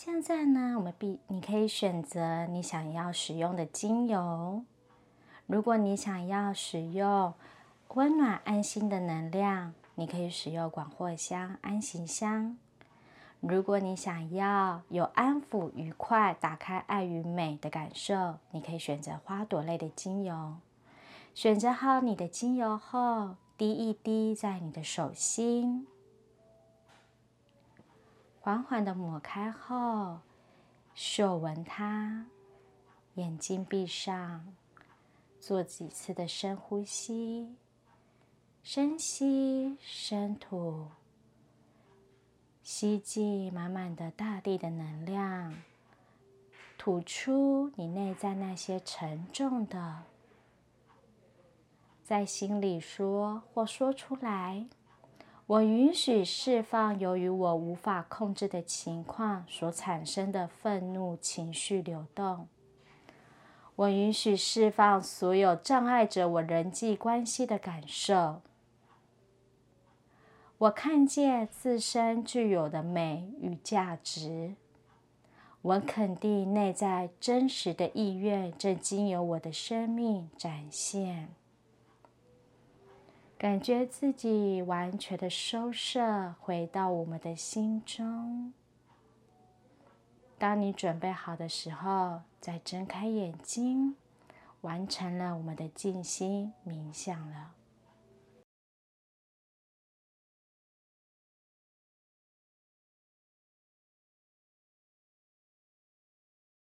现在呢，我们必你可以选择你想要使用的精油。如果你想要使用温暖安心的能量，你可以使用广藿香、安息香。如果你想要有安抚、愉快、打开爱与美的感受，你可以选择花朵类的精油。选择好你的精油后，滴一滴在你的手心。缓缓的抹开后，嗅闻它，眼睛闭上，做几次的深呼吸，深吸深吐，吸进满满的大地的能量，吐出你内在那些沉重的，在心里说或说出来。我允许释放由于我无法控制的情况所产生的愤怒情绪流动。我允许释放所有障碍着我人际关系的感受。我看见自身具有的美与价值。我肯定内在真实的意愿正经由我的生命展现。感觉自己完全的收摄，回到我们的心中。当你准备好的时候，再睁开眼睛，完成了我们的静心冥想了。